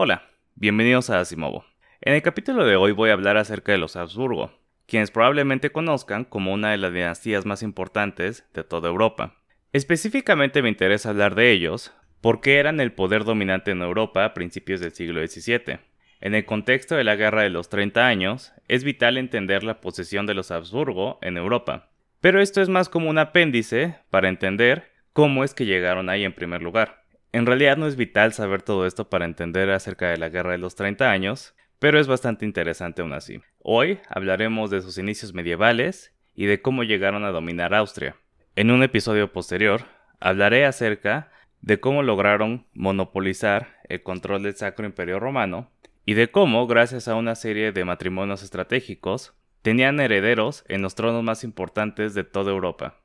Hola, bienvenidos a Asimovo. En el capítulo de hoy voy a hablar acerca de los Habsburgo, quienes probablemente conozcan como una de las dinastías más importantes de toda Europa. Específicamente me interesa hablar de ellos porque eran el poder dominante en Europa a principios del siglo XVII. En el contexto de la Guerra de los 30 años, es vital entender la posesión de los Habsburgo en Europa. Pero esto es más como un apéndice para entender cómo es que llegaron ahí en primer lugar. En realidad no es vital saber todo esto para entender acerca de la Guerra de los 30 años, pero es bastante interesante aún así. Hoy hablaremos de sus inicios medievales y de cómo llegaron a dominar Austria. En un episodio posterior, hablaré acerca de cómo lograron monopolizar el control del Sacro Imperio Romano y de cómo, gracias a una serie de matrimonios estratégicos, tenían herederos en los tronos más importantes de toda Europa.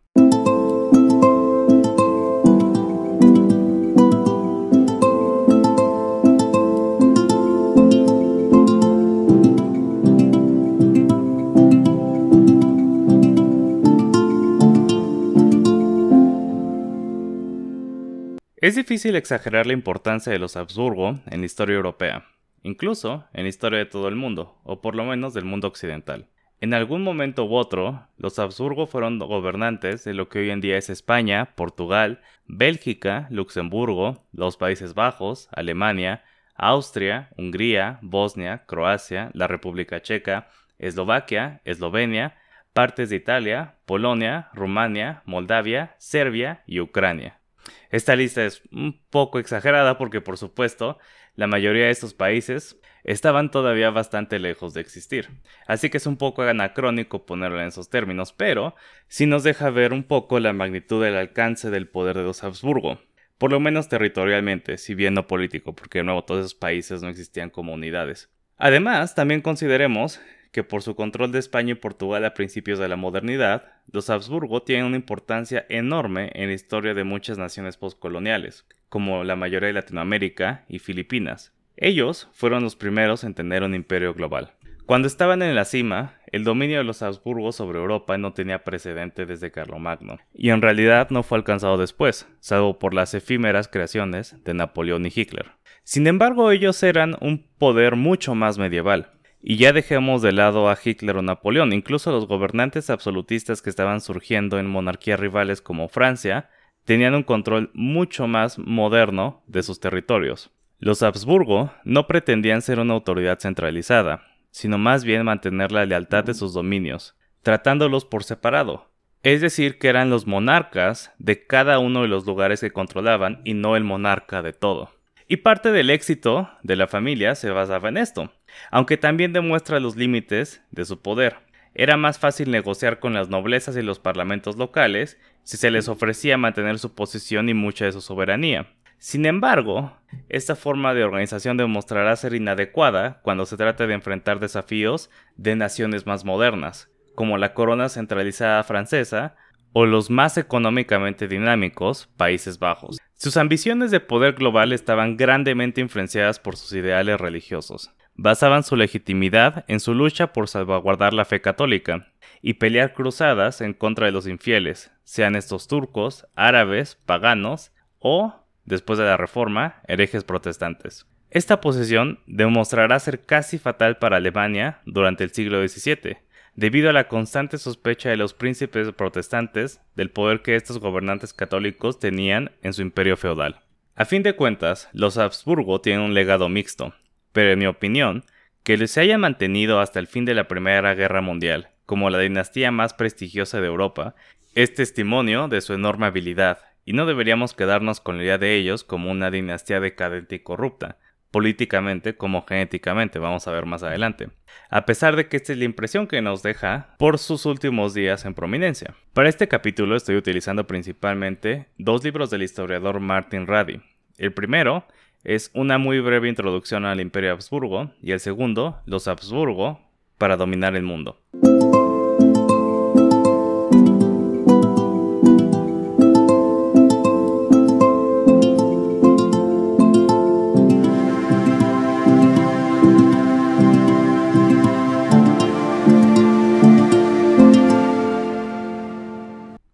Es difícil exagerar la importancia de los Habsburgo en la historia europea, incluso en la historia de todo el mundo, o por lo menos del mundo occidental. En algún momento u otro, los Habsburgo fueron gobernantes de lo que hoy en día es España, Portugal, Bélgica, Luxemburgo, los Países Bajos, Alemania, Austria, Hungría, Bosnia, Croacia, la República Checa, Eslovaquia, Eslovenia, partes de Italia, Polonia, Rumania, Moldavia, Serbia y Ucrania. Esta lista es un poco exagerada porque, por supuesto, la mayoría de estos países estaban todavía bastante lejos de existir. Así que es un poco anacrónico ponerlo en esos términos, pero sí nos deja ver un poco la magnitud del alcance del poder de los Habsburgo. Por lo menos territorialmente, si bien no político, porque de nuevo todos esos países no existían como unidades. Además, también consideremos que por su control de España y Portugal a principios de la modernidad, los Habsburgo tienen una importancia enorme en la historia de muchas naciones postcoloniales, como la mayoría de Latinoamérica y Filipinas. Ellos fueron los primeros en tener un imperio global. Cuando estaban en la cima, el dominio de los Habsburgo sobre Europa no tenía precedente desde Carlomagno, y en realidad no fue alcanzado después, salvo por las efímeras creaciones de Napoleón y Hitler. Sin embargo, ellos eran un poder mucho más medieval, y ya dejemos de lado a Hitler o Napoleón, incluso los gobernantes absolutistas que estaban surgiendo en monarquías rivales como Francia, tenían un control mucho más moderno de sus territorios. Los Habsburgo no pretendían ser una autoridad centralizada, sino más bien mantener la lealtad de sus dominios, tratándolos por separado. Es decir, que eran los monarcas de cada uno de los lugares que controlaban y no el monarca de todo. Y parte del éxito de la familia se basaba en esto, aunque también demuestra los límites de su poder. Era más fácil negociar con las noblezas y los parlamentos locales si se les ofrecía mantener su posición y mucha de su soberanía. Sin embargo, esta forma de organización demostrará ser inadecuada cuando se trata de enfrentar desafíos de naciones más modernas, como la corona centralizada francesa o los más económicamente dinámicos Países Bajos. Sus ambiciones de poder global estaban grandemente influenciadas por sus ideales religiosos. Basaban su legitimidad en su lucha por salvaguardar la fe católica y pelear cruzadas en contra de los infieles, sean estos turcos, árabes, paganos o, después de la Reforma, herejes protestantes. Esta posesión demostrará ser casi fatal para Alemania durante el siglo XVII, debido a la constante sospecha de los príncipes protestantes del poder que estos gobernantes católicos tenían en su imperio feudal. A fin de cuentas, los Habsburgo tienen un legado mixto, pero en mi opinión, que se haya mantenido hasta el fin de la Primera Guerra Mundial como la dinastía más prestigiosa de Europa es testimonio de su enorme habilidad, y no deberíamos quedarnos con la idea de ellos como una dinastía decadente y corrupta, políticamente como genéticamente, vamos a ver más adelante, a pesar de que esta es la impresión que nos deja por sus últimos días en prominencia. Para este capítulo estoy utilizando principalmente dos libros del historiador Martin Radi. El primero es una muy breve introducción al Imperio Habsburgo y el segundo, los Habsburgo, para dominar el mundo.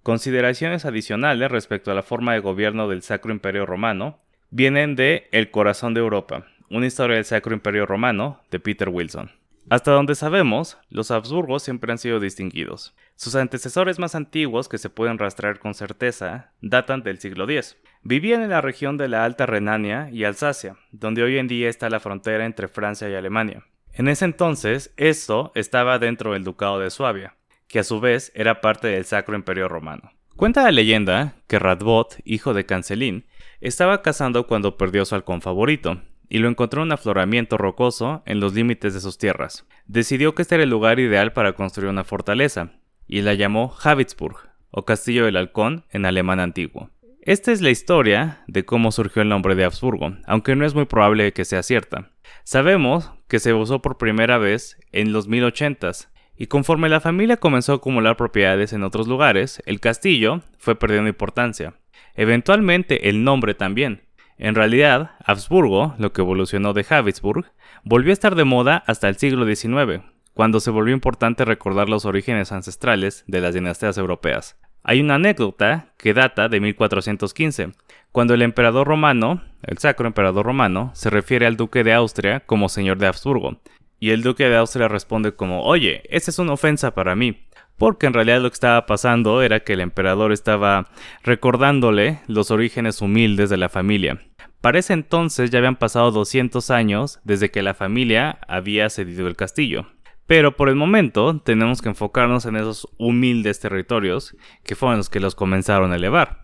Consideraciones adicionales respecto a la forma de gobierno del Sacro Imperio Romano vienen de El corazón de Europa, una historia del Sacro Imperio Romano de Peter Wilson. Hasta donde sabemos, los Habsburgos siempre han sido distinguidos. Sus antecesores más antiguos que se pueden rastrear con certeza datan del siglo X. Vivían en la región de la Alta Renania y Alsacia, donde hoy en día está la frontera entre Francia y Alemania. En ese entonces, esto estaba dentro del Ducado de Suabia, que a su vez era parte del Sacro Imperio Romano. Cuenta la leyenda que Radbot, hijo de Cancelín, estaba cazando cuando perdió su halcón favorito, y lo encontró en un afloramiento rocoso en los límites de sus tierras. Decidió que este era el lugar ideal para construir una fortaleza, y la llamó Habitsburg, o Castillo del Halcón en alemán antiguo. Esta es la historia de cómo surgió el nombre de Habsburgo, aunque no es muy probable que sea cierta. Sabemos que se usó por primera vez en los 1080s, y conforme la familia comenzó a acumular propiedades en otros lugares, el castillo fue perdiendo importancia. Eventualmente el nombre también, en realidad, Habsburgo, lo que evolucionó de Habsburg, volvió a estar de moda hasta el siglo XIX, cuando se volvió importante recordar los orígenes ancestrales de las dinastías europeas. Hay una anécdota que data de 1415, cuando el emperador romano, el sacro emperador romano, se refiere al duque de Austria como señor de Habsburgo, y el duque de Austria responde como, oye, esa es una ofensa para mí, porque en realidad lo que estaba pasando era que el emperador estaba recordándole los orígenes humildes de la familia. Para ese entonces ya habían pasado 200 años desde que la familia había cedido el castillo. Pero por el momento tenemos que enfocarnos en esos humildes territorios que fueron los que los comenzaron a elevar.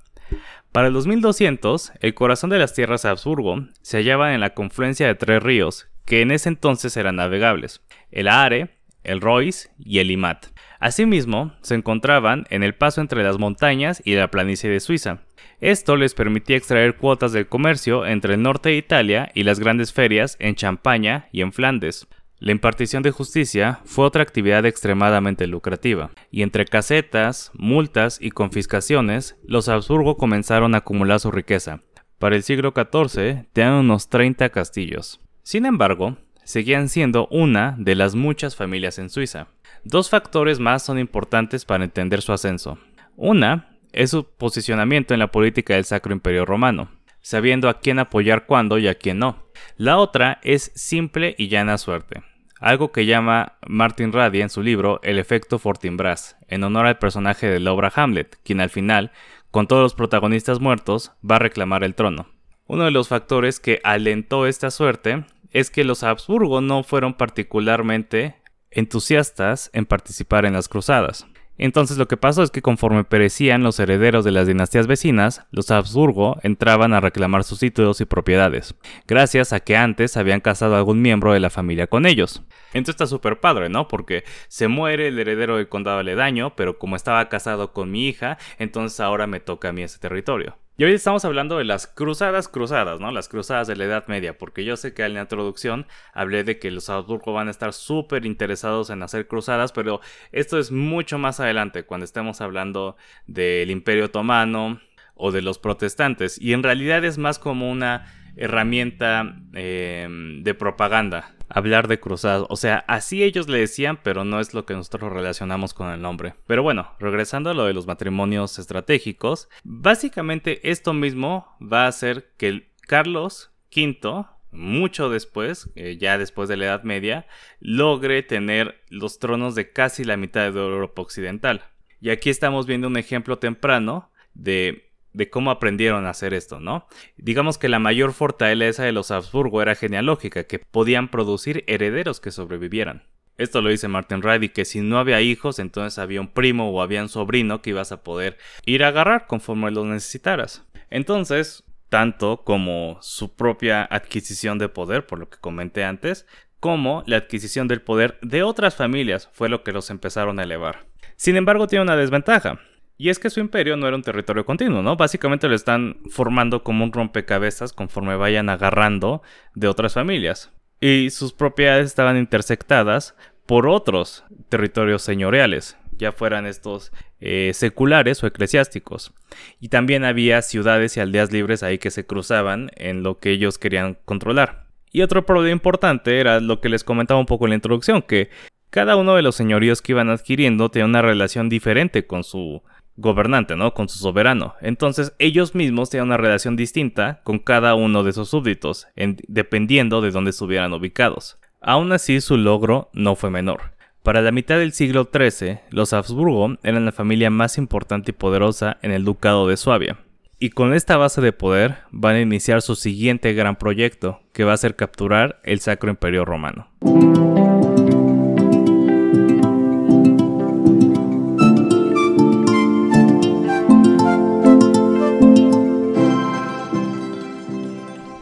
Para el 2200, el corazón de las tierras de Habsburgo se hallaba en la confluencia de tres ríos, que en ese entonces eran navegables, el Aare, el Royce y el Imat. Asimismo, se encontraban en el paso entre las montañas y la planicie de Suiza, esto les permitía extraer cuotas del comercio entre el norte de Italia y las grandes ferias en Champaña y en Flandes. La impartición de justicia fue otra actividad extremadamente lucrativa, y entre casetas, multas y confiscaciones, los Habsburgo comenzaron a acumular su riqueza. Para el siglo XIV tenían unos 30 castillos. Sin embargo, seguían siendo una de las muchas familias en Suiza. Dos factores más son importantes para entender su ascenso. Una es su posicionamiento en la política del Sacro Imperio Romano, sabiendo a quién apoyar cuándo y a quién no. La otra es simple y llana suerte, algo que llama Martin Radi en su libro El efecto Fortinbras, en honor al personaje de la obra Hamlet, quien al final, con todos los protagonistas muertos, va a reclamar el trono. Uno de los factores que alentó esta suerte es que los Habsburgo no fueron particularmente entusiastas en participar en las cruzadas. Entonces lo que pasó es que conforme perecían los herederos de las dinastías vecinas, los Habsburgo entraban a reclamar sus títulos y propiedades, gracias a que antes habían casado a algún miembro de la familia con ellos. Entonces está súper padre, ¿no? Porque se muere el heredero del condado aledaño, pero como estaba casado con mi hija, entonces ahora me toca a mí ese territorio. Y hoy estamos hablando de las cruzadas cruzadas, ¿no? Las cruzadas de la Edad Media, porque yo sé que en la introducción hablé de que los Habsburgo van a estar súper interesados en hacer cruzadas, pero esto es mucho más adelante, cuando estemos hablando del Imperio Otomano o de los protestantes, y en realidad es más como una herramienta eh, de propaganda hablar de cruzadas. O sea, así ellos le decían, pero no es lo que nosotros relacionamos con el nombre. Pero bueno, regresando a lo de los matrimonios estratégicos, básicamente esto mismo va a hacer que Carlos V mucho después, eh, ya después de la Edad Media, logre tener los tronos de casi la mitad de Europa Occidental. Y aquí estamos viendo un ejemplo temprano de de cómo aprendieron a hacer esto, ¿no? Digamos que la mayor fortaleza de los Habsburgo era genealógica, que podían producir herederos que sobrevivieran. Esto lo dice Martin Radi, que si no había hijos, entonces había un primo o había un sobrino que ibas a poder ir a agarrar conforme lo necesitaras. Entonces, tanto como su propia adquisición de poder, por lo que comenté antes, como la adquisición del poder de otras familias fue lo que los empezaron a elevar. Sin embargo, tiene una desventaja. Y es que su imperio no era un territorio continuo, ¿no? Básicamente lo están formando como un rompecabezas conforme vayan agarrando de otras familias. Y sus propiedades estaban intersectadas por otros territorios señoriales, ya fueran estos eh, seculares o eclesiásticos. Y también había ciudades y aldeas libres ahí que se cruzaban en lo que ellos querían controlar. Y otro problema importante era lo que les comentaba un poco en la introducción, que cada uno de los señoríos que iban adquiriendo tenía una relación diferente con su gobernante, ¿no? Con su soberano. Entonces ellos mismos tenían una relación distinta con cada uno de sus súbditos, dependiendo de dónde estuvieran ubicados. Aún así, su logro no fue menor. Para la mitad del siglo XIII, los Habsburgo eran la familia más importante y poderosa en el ducado de Suabia. Y con esta base de poder van a iniciar su siguiente gran proyecto, que va a ser capturar el Sacro Imperio Romano.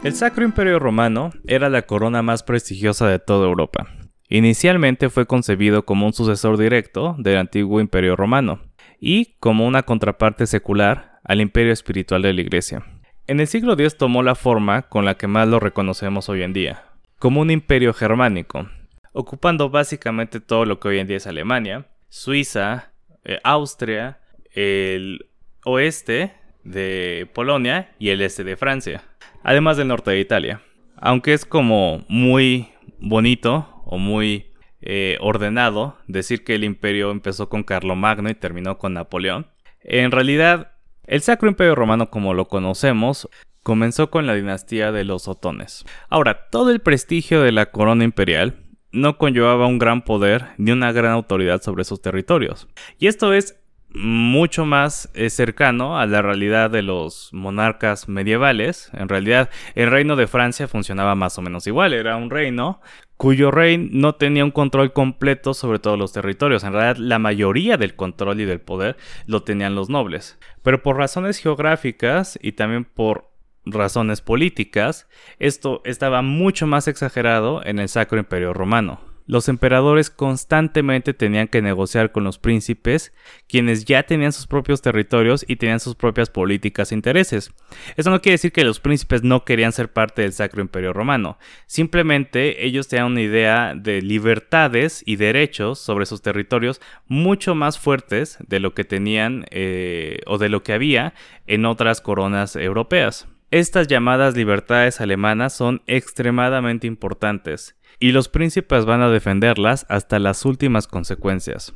El Sacro Imperio Romano era la corona más prestigiosa de toda Europa. Inicialmente fue concebido como un sucesor directo del antiguo Imperio Romano y como una contraparte secular al imperio espiritual de la Iglesia. En el siglo X tomó la forma con la que más lo reconocemos hoy en día, como un imperio germánico, ocupando básicamente todo lo que hoy en día es Alemania, Suiza, eh, Austria, el oeste de Polonia y el este de Francia además del norte de Italia. Aunque es como muy bonito o muy eh, ordenado decir que el imperio empezó con Carlomagno y terminó con Napoleón, en realidad el Sacro Imperio Romano como lo conocemos comenzó con la dinastía de los Otones. Ahora, todo el prestigio de la corona imperial no conllevaba un gran poder ni una gran autoridad sobre sus territorios. Y esto es mucho más eh, cercano a la realidad de los monarcas medievales. En realidad, el reino de Francia funcionaba más o menos igual. Era un reino cuyo rey no tenía un control completo sobre todos los territorios. En realidad, la mayoría del control y del poder lo tenían los nobles. Pero por razones geográficas y también por razones políticas, esto estaba mucho más exagerado en el Sacro Imperio Romano los emperadores constantemente tenían que negociar con los príncipes, quienes ya tenían sus propios territorios y tenían sus propias políticas e intereses. Eso no quiere decir que los príncipes no querían ser parte del Sacro Imperio Romano, simplemente ellos tenían una idea de libertades y derechos sobre sus territorios mucho más fuertes de lo que tenían eh, o de lo que había en otras coronas europeas. Estas llamadas libertades alemanas son extremadamente importantes y los príncipes van a defenderlas hasta las últimas consecuencias.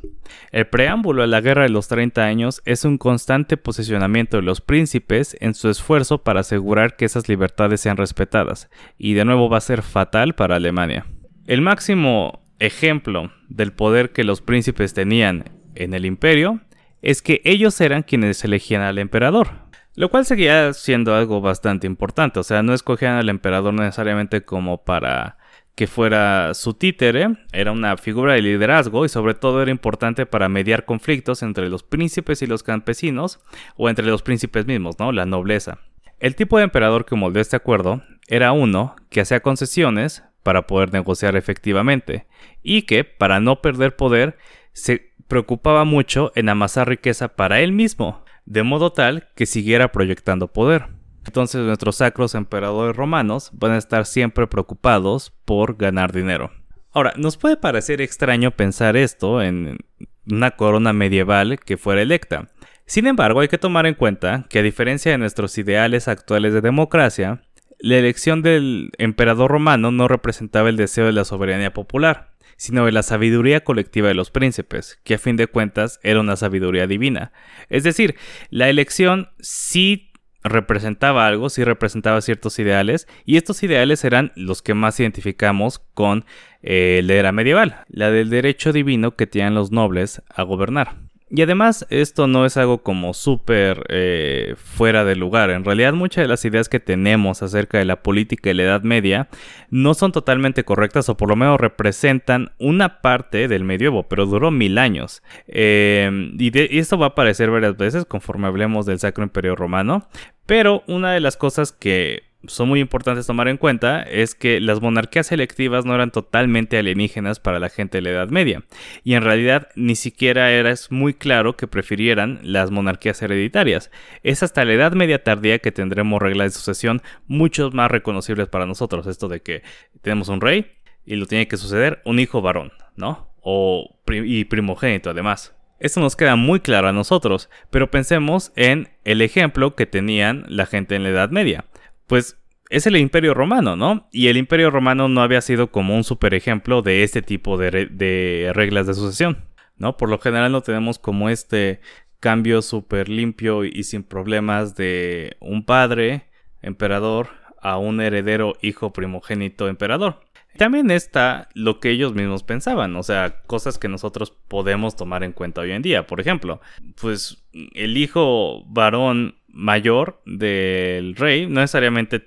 El preámbulo a la Guerra de los 30 años es un constante posicionamiento de los príncipes en su esfuerzo para asegurar que esas libertades sean respetadas, y de nuevo va a ser fatal para Alemania. El máximo ejemplo del poder que los príncipes tenían en el imperio es que ellos eran quienes elegían al emperador, lo cual seguía siendo algo bastante importante, o sea, no escogían al emperador necesariamente como para que fuera su títere, era una figura de liderazgo y sobre todo era importante para mediar conflictos entre los príncipes y los campesinos o entre los príncipes mismos, ¿no? La nobleza. El tipo de emperador que moldeó este acuerdo era uno que hacía concesiones para poder negociar efectivamente y que, para no perder poder, se preocupaba mucho en amasar riqueza para él mismo, de modo tal que siguiera proyectando poder. Entonces nuestros sacros emperadores romanos van a estar siempre preocupados por ganar dinero. Ahora, nos puede parecer extraño pensar esto en una corona medieval que fuera electa. Sin embargo, hay que tomar en cuenta que a diferencia de nuestros ideales actuales de democracia, la elección del emperador romano no representaba el deseo de la soberanía popular, sino de la sabiduría colectiva de los príncipes, que a fin de cuentas era una sabiduría divina. Es decir, la elección sí representaba algo, sí representaba ciertos ideales, y estos ideales eran los que más identificamos con eh, la era medieval, la del derecho divino que tienen los nobles a gobernar. Y además esto no es algo como súper eh, fuera de lugar. En realidad muchas de las ideas que tenemos acerca de la política y la Edad Media no son totalmente correctas o por lo menos representan una parte del medievo, pero duró mil años. Y, y esto va a aparecer varias veces conforme hablemos del Sacro Imperio Romano. Pero una de las cosas que son muy importantes tomar en cuenta es que las monarquías selectivas no eran totalmente alienígenas para la gente de la Edad Media, y en realidad ni siquiera era muy claro que prefirieran las monarquías hereditarias. Es hasta la Edad Media tardía que tendremos reglas de sucesión mucho más reconocibles para nosotros, esto de que tenemos un rey y lo tiene que suceder un hijo varón, ¿no? O y primogénito además. Esto nos queda muy claro a nosotros, pero pensemos en el ejemplo que tenían la gente en la Edad Media pues es el Imperio Romano, ¿no? Y el Imperio Romano no había sido como un super ejemplo de este tipo de, reglas de sucesión, ¿no? Por lo general no tenemos como este cambio súper limpio y sin problemas de un padre emperador a un heredero hijo primogénito emperador. También está lo que ellos mismos pensaban, o sea, cosas que nosotros podemos tomar en cuenta hoy en día. Por ejemplo, pues el hijo varón mayor del rey no necesariamente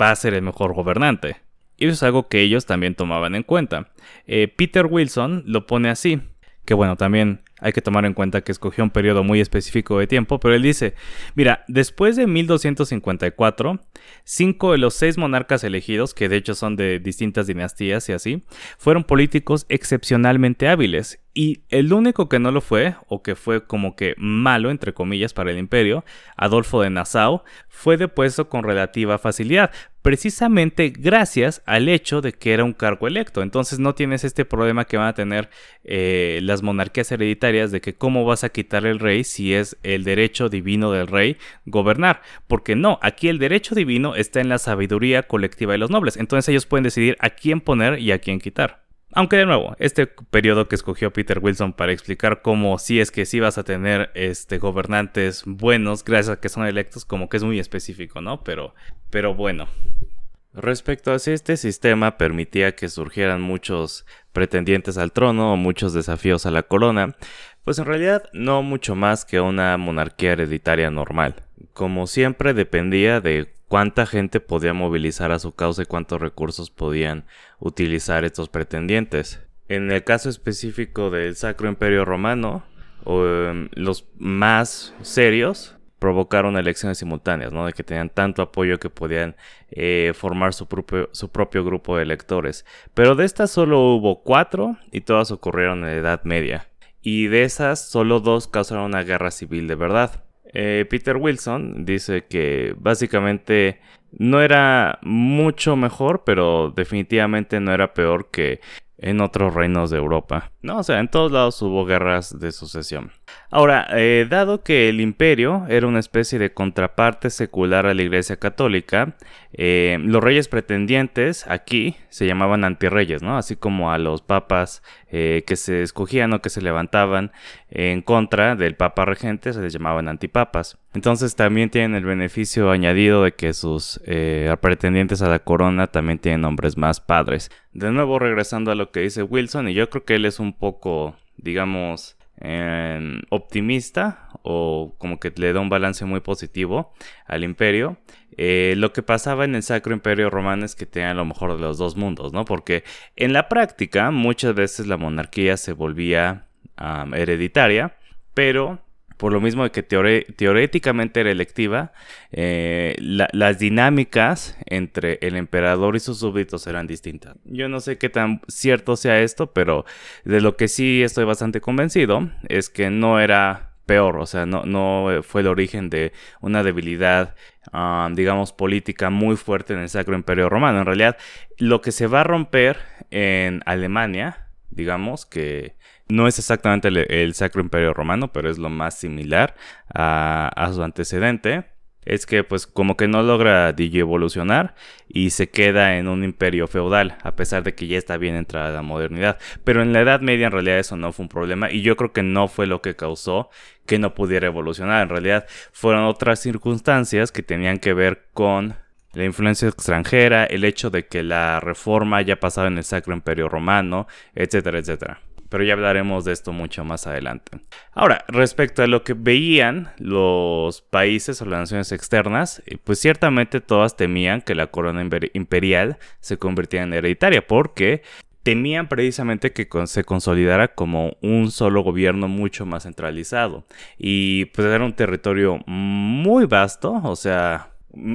va a ser el mejor gobernante. Y eso es algo que ellos también tomaban en cuenta. Eh, Peter Wilson lo pone así, que bueno, también hay que tomar en cuenta que escogió un periodo muy específico de tiempo, pero él dice, mira, después de 1254, cinco de los seis monarcas elegidos, que de hecho son de distintas dinastías y así, fueron políticos excepcionalmente hábiles. Y el único que no lo fue, o que fue como que malo, entre comillas, para el imperio, Adolfo de Nassau, fue depuesto con relativa facilidad, precisamente gracias al hecho de que era un cargo electo. Entonces no tienes este problema que van a tener eh, las monarquías hereditarias de que cómo vas a quitar el rey si es el derecho divino del rey gobernar. Porque no, aquí el derecho divino está en la sabiduría colectiva de los nobles. Entonces ellos pueden decidir a quién poner y a quién quitar. Aunque de nuevo, este periodo que escogió Peter Wilson para explicar cómo si es que sí vas a tener este, gobernantes buenos gracias a que son electos, como que es muy específico, ¿no? Pero, pero bueno. Respecto a si este sistema permitía que surgieran muchos pretendientes al trono o muchos desafíos a la corona, pues en realidad no mucho más que una monarquía hereditaria normal. Como siempre dependía de cuánta gente podía movilizar a su causa y cuántos recursos podían utilizar estos pretendientes. En el caso específico del Sacro Imperio Romano, em, los más serios provocaron elecciones simultáneas, ¿no? De que tenían tanto apoyo que podían eh, formar su propio, su propio grupo de electores. Pero de estas solo hubo cuatro y todas ocurrieron en la Edad Media. Y de esas solo dos causaron una guerra civil de verdad. Eh, Peter Wilson dice que básicamente no era mucho mejor, pero definitivamente no era peor que en otros reinos de Europa. No, o sea, en todos lados hubo guerras de sucesión. Ahora, eh, dado que el imperio era una especie de contraparte secular a la Iglesia Católica, eh, los reyes pretendientes aquí se llamaban antirreyes, ¿no? Así como a los papas eh, que se escogían o que se levantaban en contra del papa regente se les llamaban antipapas. Entonces también tienen el beneficio añadido de que sus pretendientes a la corona también tienen nombres más padres. De nuevo regresando a lo que dice Wilson, y yo creo que él es un poco, digamos, optimista o como que le da un balance muy positivo al imperio. Eh, lo que pasaba en el Sacro Imperio Romano es que tenían lo mejor de los dos mundos, ¿no? Porque en la práctica muchas veces la monarquía se volvía hereditaria, pero por lo mismo de que teóricamente era electiva, eh, las dinámicas entre el emperador y sus súbditos eran distintas. Yo no sé qué tan cierto sea esto, pero de lo que sí estoy bastante convencido es que no era peor, o sea, no, no fue el origen de una debilidad, ah, digamos, política muy fuerte en el Sacro Imperio Romano. En realidad, lo que se va a romper en Alemania, digamos, que no es exactamente el, Sacro Imperio Romano, pero es lo más similar a, su antecedente. Es que pues como que no logra evolucionar y se queda en un imperio feudal, a pesar de que ya está bien entrada la modernidad. Pero en la Edad Media en realidad eso no fue un problema y yo creo que no fue lo que causó que no pudiera evolucionar. En realidad fueron otras circunstancias que tenían que ver con la influencia extranjera, el hecho de que la reforma haya pasado en el Sacro Imperio Romano, etcétera, etcétera pero ya hablaremos de esto mucho más adelante. Ahora, respecto a lo que veían los países o las naciones externas, eh, pues ciertamente todas temían que la corona imperial se convirtiera en hereditaria, porque temían precisamente que se consolidara como un solo gobierno mucho más centralizado. Y pues era un territorio muy vasto, o sea,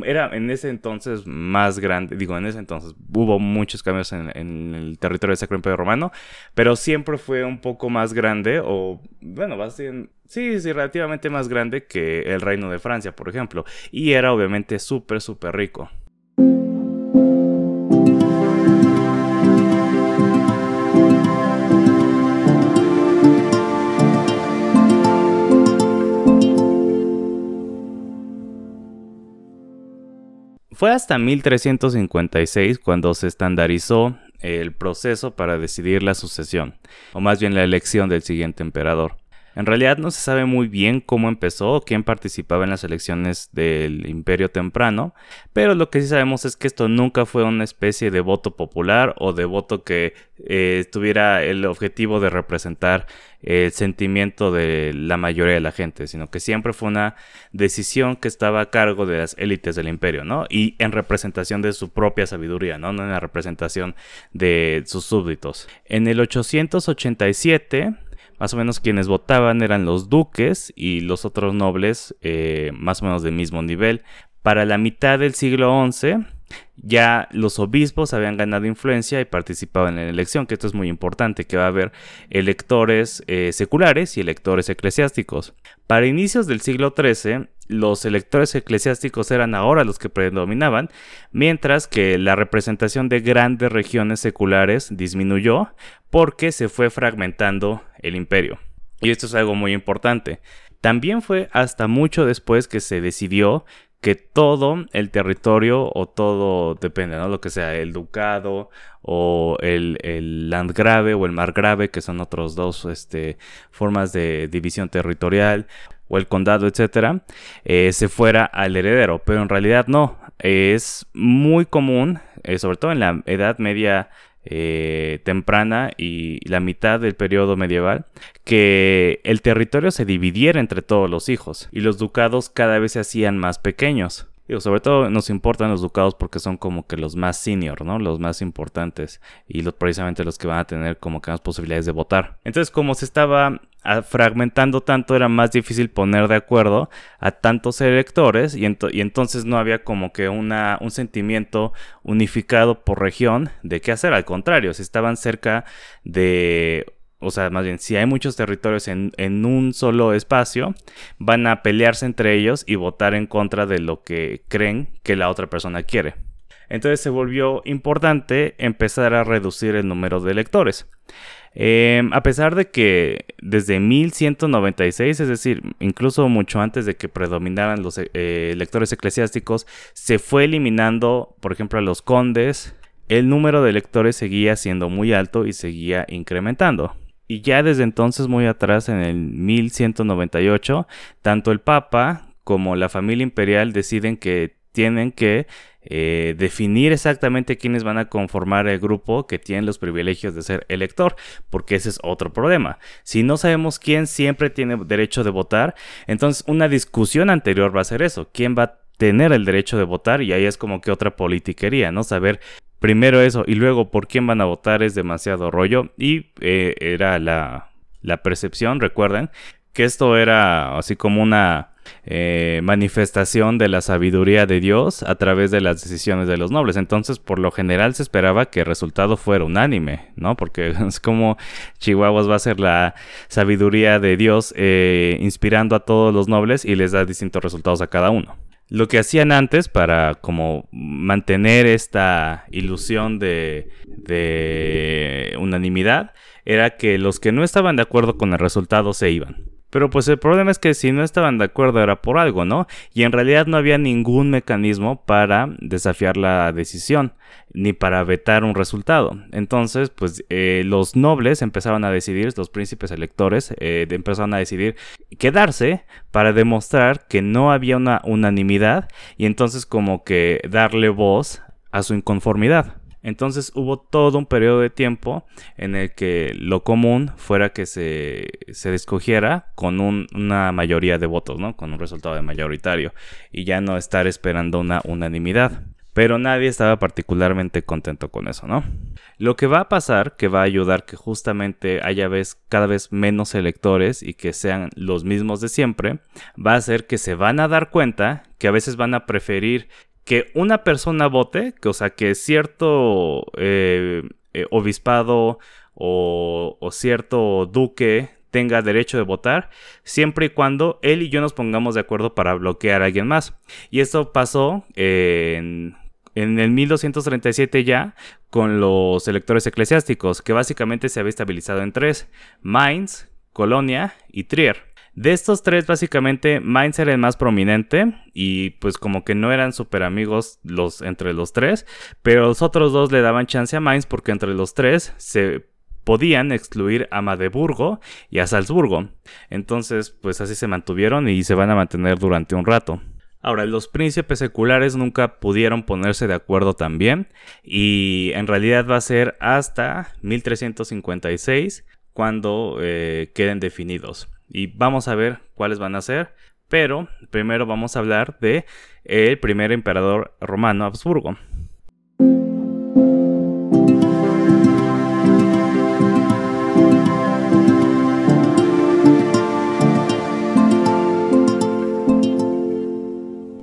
era en ese entonces más grande, digo, en ese entonces hubo muchos cambios en, el territorio del Sacro Imperio Romano, pero siempre fue un poco más grande, o bueno, bastante, sí, sí, relativamente más grande que el Reino de Francia, por ejemplo, y era obviamente súper, súper rico. Fue hasta 1356 cuando se estandarizó el proceso para decidir la sucesión, o más bien la elección del siguiente emperador. En realidad no se sabe muy bien cómo empezó quién participaba en las elecciones del Imperio temprano, pero lo que sí sabemos es que esto nunca fue una especie de voto popular o de voto que eh, tuviera el objetivo de representar el sentimiento de la mayoría de la gente, sino que siempre fue una decisión que estaba a cargo de las élites del imperio, ¿no? Y en representación de su propia sabiduría, ¿no? No en la representación de sus súbditos. En el 887 más o menos quienes votaban eran los duques y los otros nobles eh, más o menos del mismo nivel. Para la mitad del siglo XI ya los obispos habían ganado influencia y participaban en la elección, que esto es muy importante, que va a haber electores eh, seculares y electores eclesiásticos. Para inicios del siglo XIII, los electores eclesiásticos eran ahora los que predominaban, mientras que la representación de grandes regiones seculares disminuyó porque se fue fragmentando el imperio. Y esto es algo muy importante. También fue hasta mucho después que se decidió que todo el territorio o todo, depende, ¿no? Lo que sea, el ducado o el, el landgrave o el margrave, que son otros dos este, formas de división territorial, o el condado, etcétera, eh, se fuera al heredero. Pero en realidad no. Es muy común, eh, sobre todo en la Edad Media eh, temprana y la mitad del periodo medieval, que el territorio se dividiera entre todos los hijos y los ducados cada vez se hacían más pequeños sobre todo nos importan los ducados porque son como que los más senior, ¿no? Los más importantes y los, precisamente los que van a tener como que más posibilidades de votar. Entonces, como se estaba ah, fragmentando tanto, era más difícil poner de acuerdo a tantos electores y, y entonces no había como que una, un sentimiento unificado por región de qué hacer. Al contrario, si estaban cerca de o sea, más bien, si hay muchos territorios en, un solo espacio, van a pelearse entre ellos y votar en contra de lo que creen que la otra persona quiere. Entonces se volvió importante empezar a reducir el número de electores. Em, a pesar de que desde 1196, es decir, incluso mucho antes de que predominaran los eh, electores eclesiásticos, se fue eliminando, por ejemplo, a los condes, el número de electores seguía siendo muy alto y seguía incrementando. Y ya desde entonces, muy atrás, en el 1198, tanto el Papa como la familia imperial deciden que tienen que eh, definir exactamente quiénes van a conformar el grupo que tienen los privilegios de ser elector, porque ese es otro problema. Si no sabemos quién siempre tiene derecho de votar, entonces una discusión anterior va a ser eso, quién va a tener el derecho de votar y ahí es como que otra politiquería, ¿no? Saber primero eso y luego por quién van a votar es demasiado rollo y eh, era la, percepción, recuerden, que esto era así como una eh, manifestación de la sabiduría de Dios a través de las decisiones de los nobles. Entonces, por lo general se esperaba que el resultado fuera unánime, ¿no? Porque es como Chihuahuas va a ser la sabiduría de Dios eh, inspirando a todos los nobles y les da distintos resultados a cada uno. Lo que hacían antes para como mantener esta ilusión de, de unanimidad era que los que no estaban de acuerdo con el resultado se iban. Pero pues el problema es que si no estaban de acuerdo era por algo, ¿no? Y en realidad no había ningún mecanismo para desafiar la decisión, ni para vetar un resultado. Entonces, pues eh, los nobles empezaron a decidir, los príncipes electores eh, empezaron a decidir quedarse para demostrar que no había una unanimidad y entonces como que darle voz a su inconformidad. Entonces hubo todo un periodo de tiempo en el que lo común fuera que se, se escogiera con una mayoría de votos, ¿no? Con un resultado de mayoritario y ya no estar esperando una unanimidad. Pero nadie estaba particularmente contento con eso, ¿no? Lo que va a pasar, que va a ayudar que justamente haya cada vez menos electores y que sean los mismos de siempre, va a ser que se van a dar cuenta que a veces van a preferir que una persona vote, que, o sea, que cierto eh, eh, obispado o, cierto duque tenga derecho de votar, siempre y cuando él y yo nos pongamos de acuerdo para bloquear a alguien más. Y esto pasó en, en el 1237 ya con los electores eclesiásticos, que básicamente se había estabilizado en tres, Mainz, Colonia y Trier. De estos tres, básicamente, Mainz era el más prominente y pues como que no eran súper amigos los, entre los tres, pero los otros dos le daban chance a Mainz porque entre los tres se podían excluir a Magdeburgo y a Salzburgo. Entonces, pues así se mantuvieron y se van a mantener durante un rato. Ahora, los príncipes seculares nunca pudieron ponerse de acuerdo también y en realidad va a ser hasta 1356 cuando eh, queden definidos. Y vamos a ver cuáles van a ser, pero primero vamos a hablar de el primer emperador romano Habsburgo.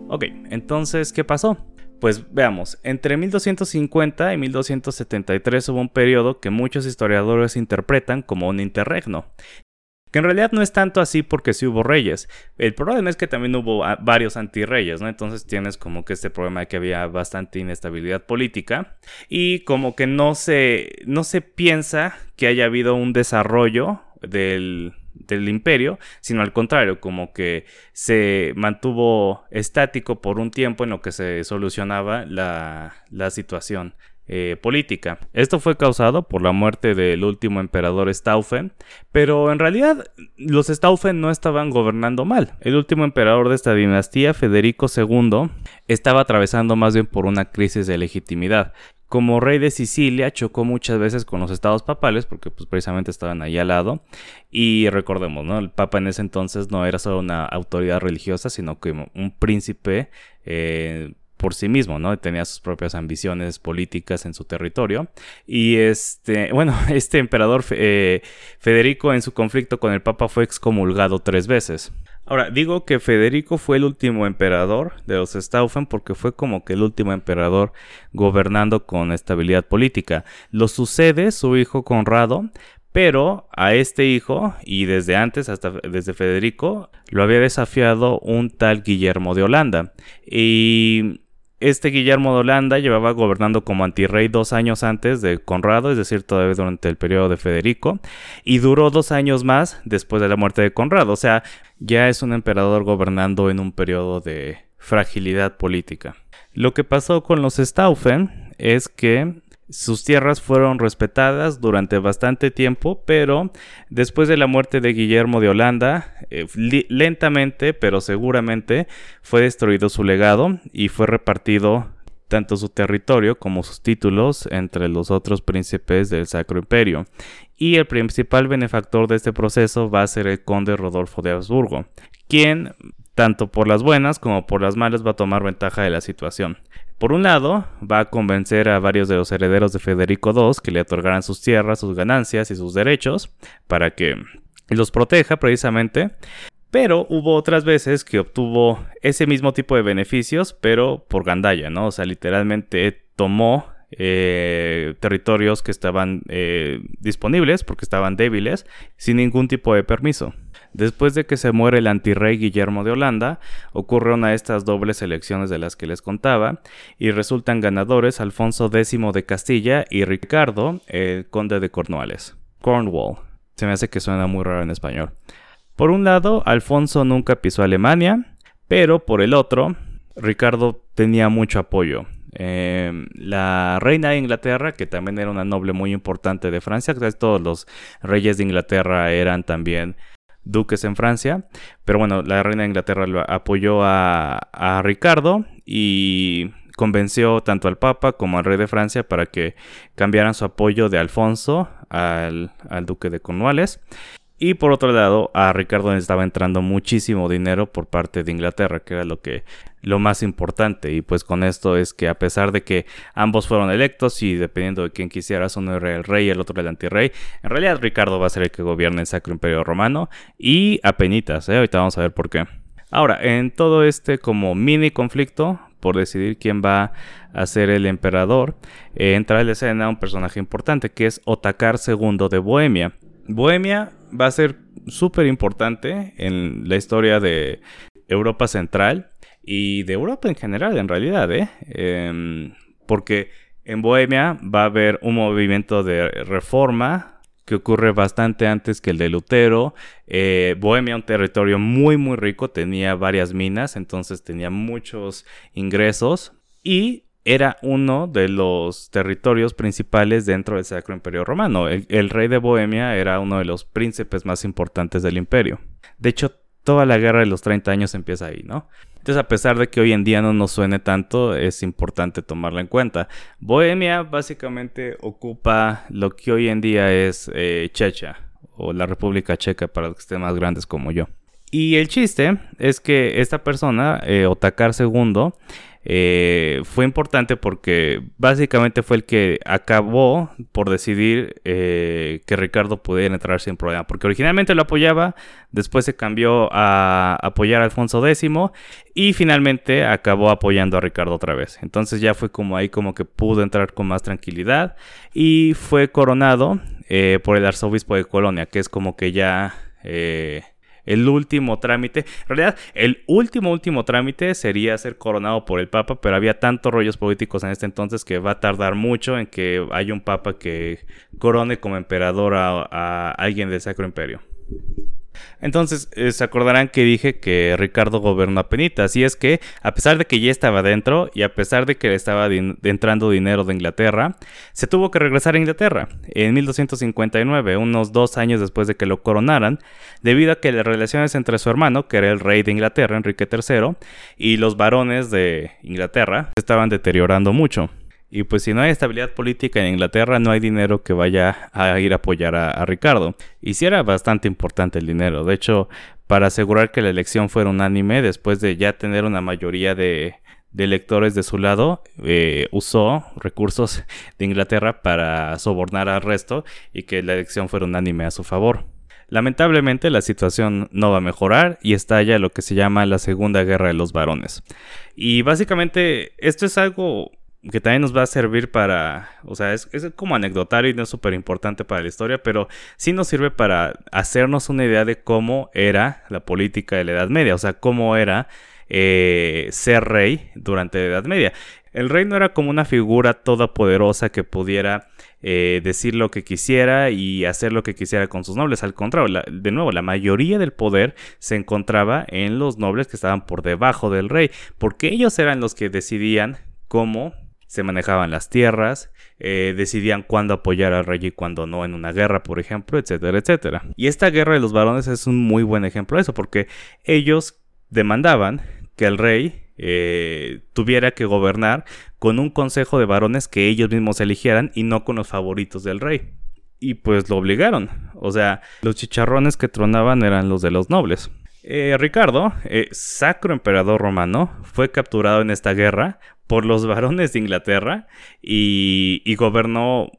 Ok, entonces, ¿qué pasó? Pues veamos, entre 1250 y 1273 hubo un periodo que muchos historiadores interpretan como un interregno. Que en realidad no es tanto así porque sí hubo reyes. El problema es que también hubo ah, varios antirreyes, ¿no? Entonces tienes como que este problema de que había bastante inestabilidad política y como que no se, no se piensa que haya habido un desarrollo del, del imperio, sino al contrario, como que se mantuvo estático por un tiempo en lo que se solucionaba la, la situación eh, política. Esto fue causado por la muerte del último emperador Staufen, pero en realidad los Staufen no estaban gobernando mal. El último emperador de esta dinastía, Federico II, estaba atravesando más bien por una crisis de legitimidad como rey de Sicilia chocó muchas veces con los estados papales porque pues precisamente estaban ahí al lado y recordemos, ¿no? El papa en ese entonces no era solo una autoridad religiosa sino que un príncipe eh, por sí mismo, ¿no? Tenía sus propias ambiciones políticas en su territorio. Y este, bueno, este emperador eh, Federico en su conflicto con el Papa fue excomulgado tres veces. Ahora, digo que Federico fue el último emperador de los Staufen porque fue como que el último emperador gobernando con estabilidad política. Lo sucede su hijo Conrado, pero a este hijo, y desde antes, hasta desde Federico, lo había desafiado un tal Guillermo de Holanda. Y este Guillermo de Holanda llevaba gobernando como antirrey dos años antes de Conrado, es decir, todavía durante el periodo de Federico, y duró dos años más después de la muerte de Conrado. O sea, ya es un emperador gobernando en un periodo de fragilidad política. Lo que pasó con los Staufen es que sus tierras fueron respetadas durante bastante tiempo, pero después de la muerte de Guillermo de Holanda, eh, lentamente pero seguramente fue destruido su legado y fue repartido tanto su territorio como sus títulos entre los otros príncipes del Sacro Imperio. Y el principal benefactor de este proceso va a ser el conde Rodolfo de Habsburgo, quien tanto por las buenas como por las malas va a tomar ventaja de la situación. Por un lado, va a convencer a varios de los herederos de Federico II que le otorgaran sus tierras, sus ganancias y sus derechos para que los proteja precisamente. Pero hubo otras veces que obtuvo ese mismo tipo de beneficios, pero por gandalla, ¿no? O sea, literalmente tomó eh, territorios que estaban eh, disponibles porque estaban débiles sin ningún tipo de permiso. Después de que se muere el antirrey Guillermo de Holanda, ocurre una de estas dobles elecciones de las que les contaba, y resultan ganadores Alfonso X de Castilla y Ricardo, el conde de Cornualles. Cornwall. Se me hace que suena muy raro en español. Por un lado, Alfonso nunca pisó Alemania, pero por el otro, Ricardo tenía mucho apoyo. Em, la reina de Inglaterra, que también era una noble muy importante de Francia, todos los reyes de Inglaterra eran también duques en Francia. Pero bueno, la reina de Inglaterra lo apoyó a, Ricardo y convenció tanto al Papa como al rey de Francia para que cambiaran su apoyo de Alfonso al, al duque de Cornualles. Y por otro lado, a Ricardo le estaba entrando muchísimo dinero por parte de Inglaterra, que era lo que lo más importante. Y pues con esto es que a pesar de que ambos fueron electos y dependiendo de quién quisieras, uno era el rey y el otro el antirrey, en realidad Ricardo va a ser el que gobierne el Sacro Imperio Romano y a penitas, ¿eh? ahorita vamos a ver por qué. Ahora, en todo este como mini conflicto por decidir quién va a ser el emperador, eh, entra en la escena un personaje importante que es Otakar II de Bohemia. Bohemia va a ser súper importante en la historia de Europa Central y de Europa en general, en realidad, ¿eh? Em, porque en Bohemia va a haber un movimiento de reforma que ocurre bastante antes que el de Lutero. Eh, Bohemia, un territorio muy, muy rico, tenía varias minas, entonces tenía muchos ingresos. Y era uno de los territorios principales dentro del Sacro Imperio Romano. El, rey de Bohemia era uno de los príncipes más importantes del imperio. De hecho, toda la guerra de los 30 años empieza ahí, ¿no? Entonces, a pesar de que hoy en día no nos suene tanto, es importante tomarla en cuenta. Bohemia básicamente ocupa lo que hoy en día es eh, Checha, o la República Checa para los que estén más grandes como yo. Y el chiste es que esta persona, eh, Otakar II, eh, fue importante porque básicamente fue el que acabó por decidir eh, que Ricardo pudiera entrar sin problema. Porque originalmente lo apoyaba, después se cambió a apoyar a Alfonso X y finalmente acabó apoyando a Ricardo otra vez. Entonces ya fue como ahí como que pudo entrar con más tranquilidad y fue coronado eh, por el arzobispo de Colonia, que es como que ya el último trámite. En realidad, el último, último trámite sería ser coronado por el Papa, pero había tantos rollos políticos en este entonces que va a tardar mucho en que haya un Papa que corone como emperador a, alguien del Sacro Imperio. Entonces, eh, se acordarán que dije que Ricardo gobernó a penitas, y es que, a pesar de que ya estaba dentro, y a pesar de que le estaba entrando dinero de Inglaterra, se tuvo que regresar a Inglaterra en 1259, unos dos años después de que lo coronaran, debido a que las relaciones entre su hermano, que era el rey de Inglaterra, Enrique III, y los varones de Inglaterra se estaban deteriorando mucho. Y pues si no hay estabilidad política en Inglaterra, no hay dinero que vaya a ir a apoyar a, Ricardo. Y sí era bastante importante el dinero. De hecho, para asegurar que la elección fuera unánime, después de ya tener una mayoría de, electores de su lado, eh, usó recursos de Inglaterra para sobornar al resto y que la elección fuera unánime a su favor. Lamentablemente la situación no va a mejorar y estalla lo que se llama la Segunda Guerra de los Varones. Y básicamente esto es algo que también nos va a servir para, o sea, es, como anecdotario y no es súper importante para la historia, pero sí nos sirve para hacernos una idea de cómo era la política de la Edad Media, o sea, cómo era eh, ser rey durante la Edad Media. El rey no era como una figura todopoderosa que pudiera eh, decir lo que quisiera y hacer lo que quisiera con sus nobles. Al contrario, de nuevo, la mayoría del poder se encontraba en los nobles que estaban por debajo del rey, porque ellos eran los que decidían cómo se manejaban las tierras, eh, decidían cuándo apoyar al rey y cuándo no en una guerra, por ejemplo, etcétera, etcétera. Y esta guerra de los varones es un muy buen ejemplo de eso, porque ellos demandaban que el rey eh, tuviera que gobernar con un consejo de varones que ellos mismos eligieran y no con los favoritos del rey. Y pues lo obligaron. O sea, los chicharrones que tronaban eran los de los nobles. Eh, Ricardo, sacro emperador romano, fue capturado en esta guerra por los varones de Inglaterra y, gobernó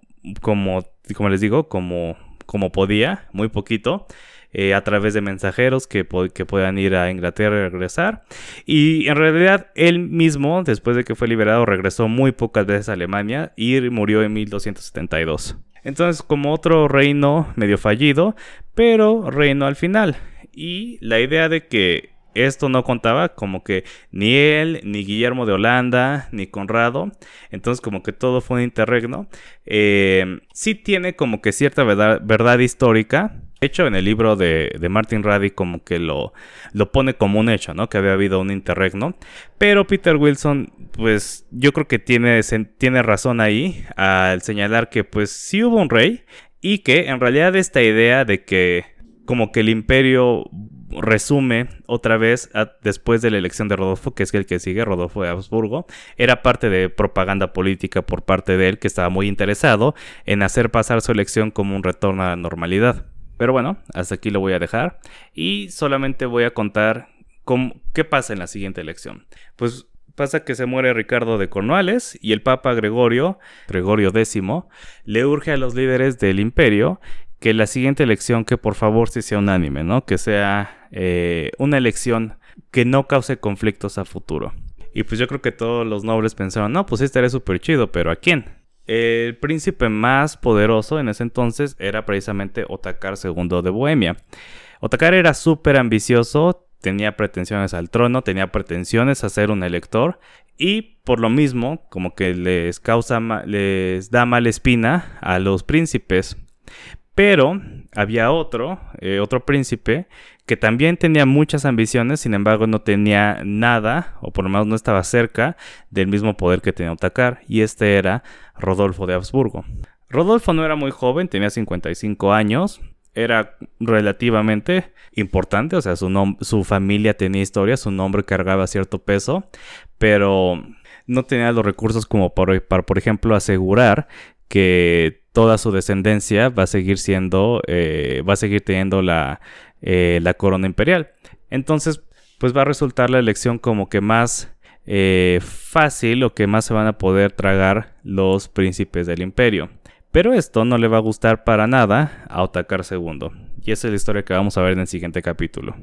como, como les digo, como, como podía, muy poquito. Eh, a través de mensajeros que, que puedan ir a Inglaterra y regresar. Y en realidad él mismo, después de que fue liberado, regresó muy pocas veces a Alemania y murió en 1272. Entonces, como otro reino medio fallido, pero reino al final. Y la idea de que esto no contaba como que ni él, ni Guillermo de Holanda, ni Conrado. Entonces como que todo fue un interregno. Eh, sí tiene como que cierta verdad, histórica. De hecho, en el libro de, de Martin Raddy como que lo, lo pone como un hecho, ¿no? Que había habido un interregno. Pero Peter Wilson, pues yo creo que tiene, tiene razón ahí al señalar que pues sí hubo un rey y que en realidad esta idea de que como que el imperio resume otra vez después de la elección de Rodolfo, que es el que sigue, Rodolfo de Habsburgo, era parte de propaganda política por parte de él que estaba muy interesado en hacer pasar su elección como un retorno a la normalidad. Pero bueno, hasta aquí lo voy a dejar y solamente voy a contar qué pasa en la siguiente elección. Pues pasa que se muere Ricardo de Cornuales y el Papa Gregorio, Gregorio X, le urge a los líderes del imperio que la siguiente elección que por favor sí sea unánime, ¿no? Que sea eh, una elección que no cause conflictos a futuro. Y pues yo creo que todos los nobles pensaron, no, pues sí estaría súper chido, pero ¿a quién? El príncipe más poderoso en ese entonces era precisamente Otakar II de Bohemia. Otakar era súper ambicioso, tenía pretensiones al trono, tenía pretensiones a ser un elector y por lo mismo como que les causa, les da mala espina a los príncipes. Pero había otro, eh, otro príncipe, que también tenía muchas ambiciones, sin embargo no tenía nada, o por lo menos no estaba cerca del mismo poder que tenía Otakar, y este era Rodolfo de Habsburgo. Rodolfo no era muy joven, tenía 55 años, era relativamente importante, o sea, su, su familia tenía historia, su nombre cargaba cierto peso, pero no tenía los recursos como para, por ejemplo, asegurar que toda su descendencia va a seguir siendo, eh, va a seguir teniendo la, eh, la corona imperial. Entonces, pues va a resultar la elección como que más eh, fácil o que más se van a poder tragar los príncipes del imperio. Pero esto no le va a gustar para nada a Otakar II. Y esa es la historia que vamos a ver en el siguiente capítulo.